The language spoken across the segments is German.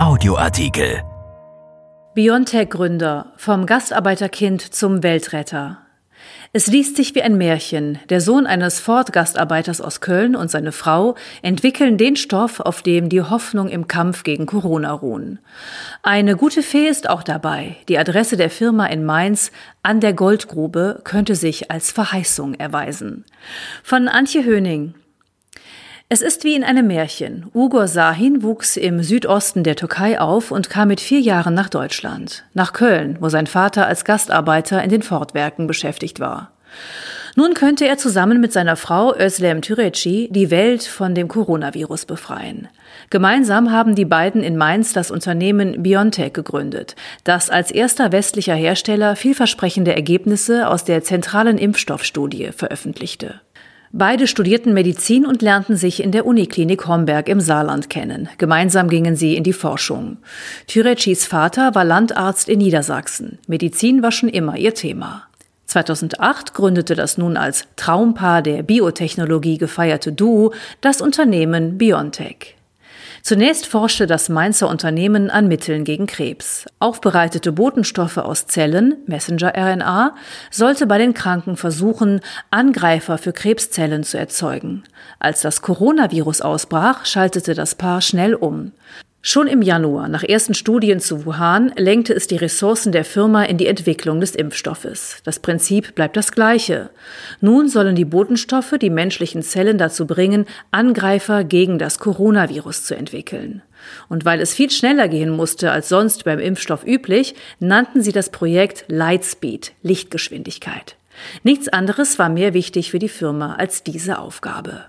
Audioartikel. Biontech-Gründer vom Gastarbeiterkind zum Weltretter. Es liest sich wie ein Märchen. Der Sohn eines Ford-Gastarbeiters aus Köln und seine Frau entwickeln den Stoff, auf dem die Hoffnung im Kampf gegen Corona ruhen. Eine gute Fee ist auch dabei. Die Adresse der Firma in Mainz an der Goldgrube könnte sich als Verheißung erweisen. Von Antje Höning. Es ist wie in einem Märchen. Ugur Sahin wuchs im Südosten der Türkei auf und kam mit vier Jahren nach Deutschland, nach Köln, wo sein Vater als Gastarbeiter in den Fortwerken beschäftigt war. Nun könnte er zusammen mit seiner Frau Özlem Türeci die Welt von dem Coronavirus befreien. Gemeinsam haben die beiden in Mainz das Unternehmen BioNTech gegründet, das als erster westlicher Hersteller vielversprechende Ergebnisse aus der zentralen Impfstoffstudie veröffentlichte. Beide studierten Medizin und lernten sich in der Uniklinik Homberg im Saarland kennen. Gemeinsam gingen sie in die Forschung. Türecis Vater war Landarzt in Niedersachsen. Medizin war schon immer ihr Thema. 2008 gründete das nun als Traumpaar der Biotechnologie gefeierte Duo das Unternehmen Biontech. Zunächst forschte das Mainzer Unternehmen an Mitteln gegen Krebs. Aufbereitete Botenstoffe aus Zellen, Messenger-RNA, sollte bei den Kranken versuchen, Angreifer für Krebszellen zu erzeugen. Als das Coronavirus ausbrach, schaltete das Paar schnell um. Schon im Januar, nach ersten Studien zu Wuhan, lenkte es die Ressourcen der Firma in die Entwicklung des Impfstoffes. Das Prinzip bleibt das gleiche. Nun sollen die Botenstoffe die menschlichen Zellen dazu bringen, Angreifer gegen das Coronavirus zu entwickeln. Und weil es viel schneller gehen musste als sonst beim Impfstoff üblich, nannten sie das Projekt Lightspeed, Lichtgeschwindigkeit. Nichts anderes war mehr wichtig für die Firma als diese Aufgabe.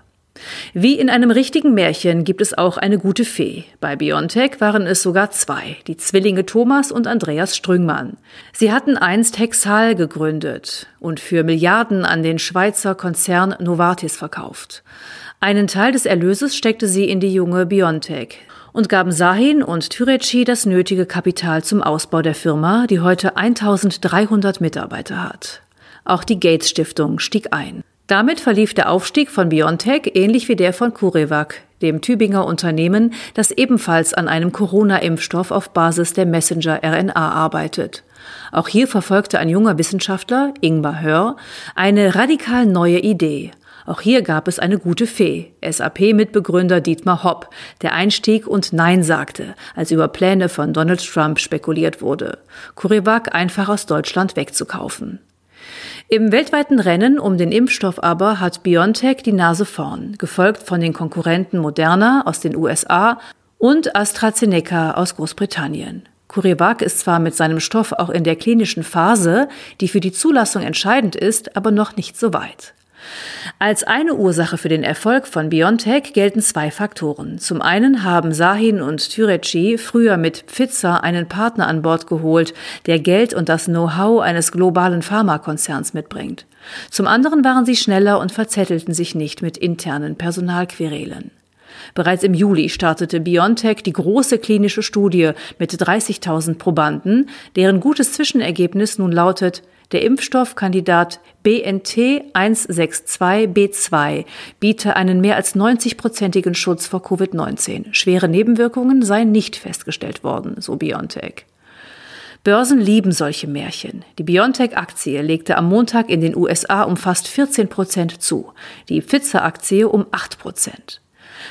Wie in einem richtigen Märchen gibt es auch eine gute Fee. Bei Biontech waren es sogar zwei, die Zwillinge Thomas und Andreas Strüngmann. Sie hatten einst Hexal gegründet und für Milliarden an den Schweizer Konzern Novartis verkauft. Einen Teil des Erlöses steckte sie in die junge Biontech und gaben Sahin und Türeci das nötige Kapital zum Ausbau der Firma, die heute 1300 Mitarbeiter hat. Auch die Gates Stiftung stieg ein. Damit verlief der Aufstieg von BioNTech ähnlich wie der von CureVac, dem Tübinger Unternehmen, das ebenfalls an einem Corona-Impfstoff auf Basis der Messenger-RNA arbeitet. Auch hier verfolgte ein junger Wissenschaftler, Ingmar Hör, eine radikal neue Idee. Auch hier gab es eine gute Fee, SAP-Mitbegründer Dietmar Hopp, der einstieg und Nein sagte, als über Pläne von Donald Trump spekuliert wurde, CureVac einfach aus Deutschland wegzukaufen. Im weltweiten Rennen um den Impfstoff aber hat BioNTech die Nase vorn, gefolgt von den Konkurrenten Moderna aus den USA und AstraZeneca aus Großbritannien. CureVac ist zwar mit seinem Stoff auch in der klinischen Phase, die für die Zulassung entscheidend ist, aber noch nicht so weit. Als eine Ursache für den Erfolg von BioNTech gelten zwei Faktoren. Zum einen haben Sahin und Türeci früher mit Pfizer einen Partner an Bord geholt, der Geld und das Know-how eines globalen Pharmakonzerns mitbringt. Zum anderen waren sie schneller und verzettelten sich nicht mit internen Personalquerelen. Bereits im Juli startete BioNTech die große klinische Studie mit 30.000 Probanden, deren gutes Zwischenergebnis nun lautet, der Impfstoffkandidat BNT 162b2 biete einen mehr als 90-prozentigen Schutz vor Covid-19. Schwere Nebenwirkungen seien nicht festgestellt worden, so BioNTech. Börsen lieben solche Märchen. Die BioNTech-Aktie legte am Montag in den USA um fast 14 Prozent zu, die Pfizer-Aktie um 8 Prozent.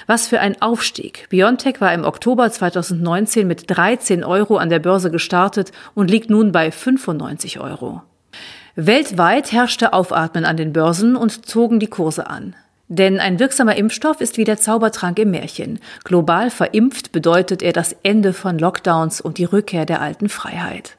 Was für ein Aufstieg. Biontech war im Oktober 2019 mit 13 Euro an der Börse gestartet und liegt nun bei 95 Euro. Weltweit herrschte Aufatmen an den Börsen und zogen die Kurse an. Denn ein wirksamer Impfstoff ist wie der Zaubertrank im Märchen. Global verimpft bedeutet er das Ende von Lockdowns und die Rückkehr der alten Freiheit.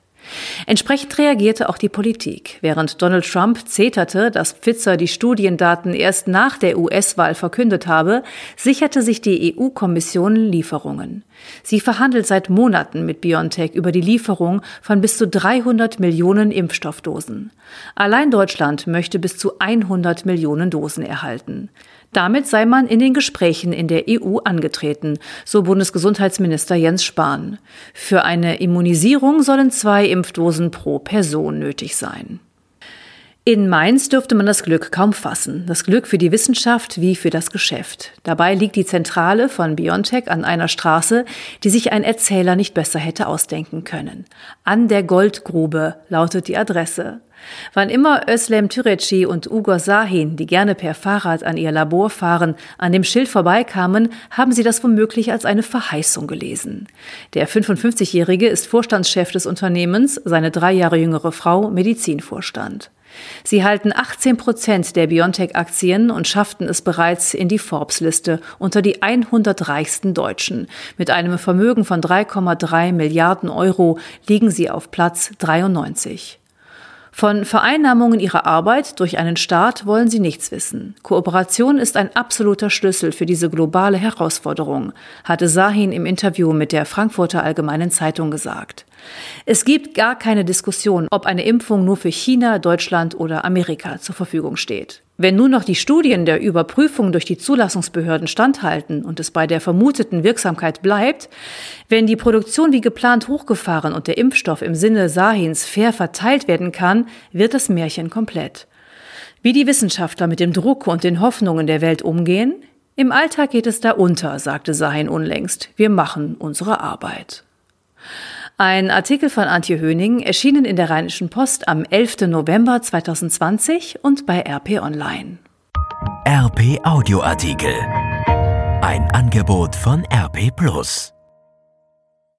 Entsprechend reagierte auch die Politik. Während Donald Trump zeterte, dass Pfizer die Studiendaten erst nach der US-Wahl verkündet habe, sicherte sich die EU-Kommission Lieferungen. Sie verhandelt seit Monaten mit BioNTech über die Lieferung von bis zu 300 Millionen Impfstoffdosen. Allein Deutschland möchte bis zu 100 Millionen Dosen erhalten. Damit sei man in den Gesprächen in der EU angetreten, so Bundesgesundheitsminister Jens Spahn. Für eine Immunisierung sollen zwei Impfdosen pro Person nötig sein. In Mainz dürfte man das Glück kaum fassen. Das Glück für die Wissenschaft wie für das Geschäft. Dabei liegt die Zentrale von Biontech an einer Straße, die sich ein Erzähler nicht besser hätte ausdenken können. An der Goldgrube lautet die Adresse. Wann immer Özlem Türeci und Ugo Sahin, die gerne per Fahrrad an ihr Labor fahren, an dem Schild vorbeikamen, haben sie das womöglich als eine Verheißung gelesen. Der 55-Jährige ist Vorstandschef des Unternehmens, seine drei Jahre jüngere Frau Medizinvorstand. Sie halten 18 Prozent der BioNTech-Aktien und schafften es bereits in die Forbes-Liste unter die 100 reichsten Deutschen. Mit einem Vermögen von 3,3 Milliarden Euro liegen sie auf Platz 93. Von Vereinnahmungen ihrer Arbeit durch einen Staat wollen sie nichts wissen. Kooperation ist ein absoluter Schlüssel für diese globale Herausforderung, hatte Sahin im Interview mit der Frankfurter Allgemeinen Zeitung gesagt. Es gibt gar keine Diskussion, ob eine Impfung nur für China, Deutschland oder Amerika zur Verfügung steht. Wenn nun noch die Studien der Überprüfung durch die Zulassungsbehörden standhalten und es bei der vermuteten Wirksamkeit bleibt, wenn die Produktion wie geplant hochgefahren und der Impfstoff im Sinne Sahins fair verteilt werden kann, wird das Märchen komplett. Wie die Wissenschaftler mit dem Druck und den Hoffnungen der Welt umgehen? Im Alltag geht es da unter, sagte Sahin unlängst. Wir machen unsere Arbeit. Ein Artikel von Antje Höning erschienen in der Rheinischen Post am 11. November 2020 und bei RP Online. RP Audioartikel. Ein Angebot von RP Plus.